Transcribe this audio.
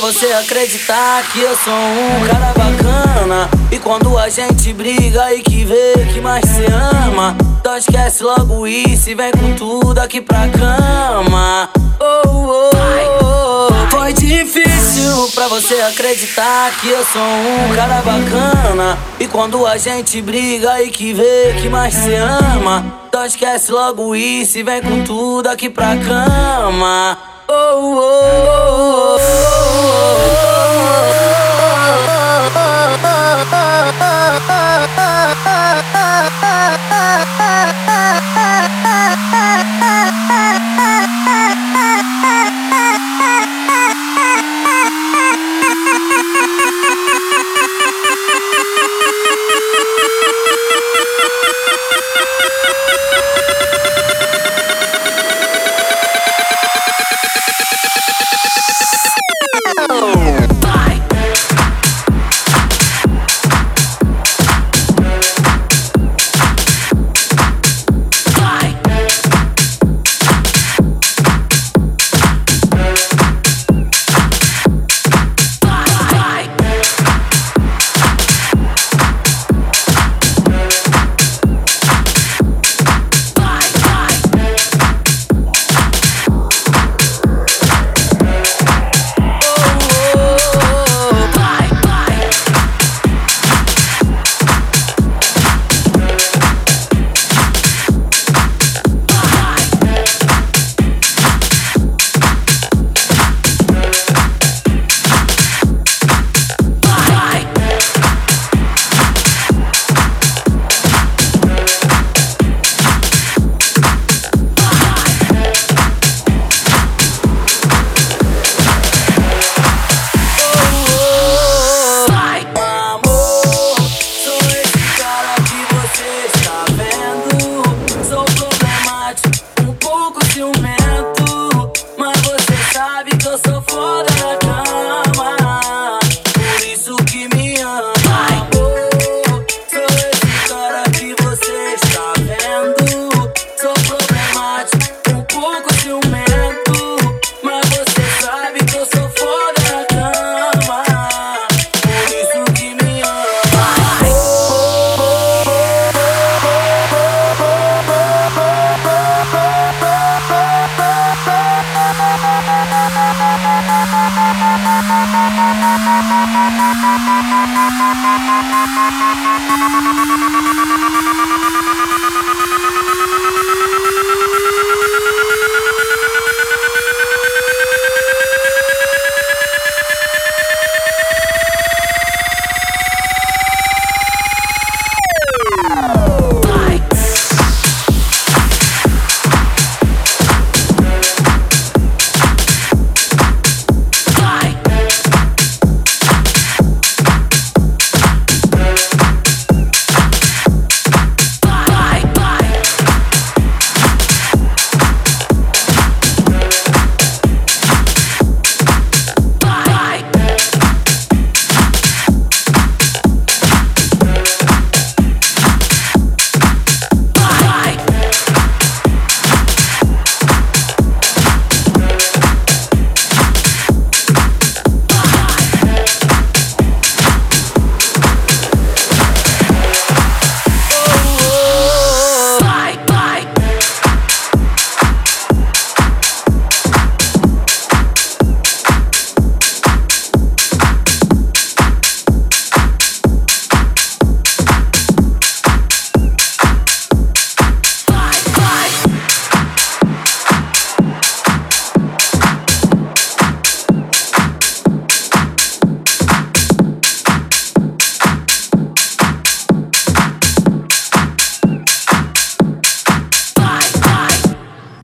você acreditar que eu sou um cara bacana. E quando a gente briga e que vê que mais se ama, então esquece logo isso e vem com tudo aqui pra cama. Oh, oh, oh. Foi difícil pra você acreditar que eu sou um cara bacana. E quando a gente briga e que vê que mais se ama, então esquece logo isso e vem com tudo aqui pra cama. Oh, oh, oh, Thank you.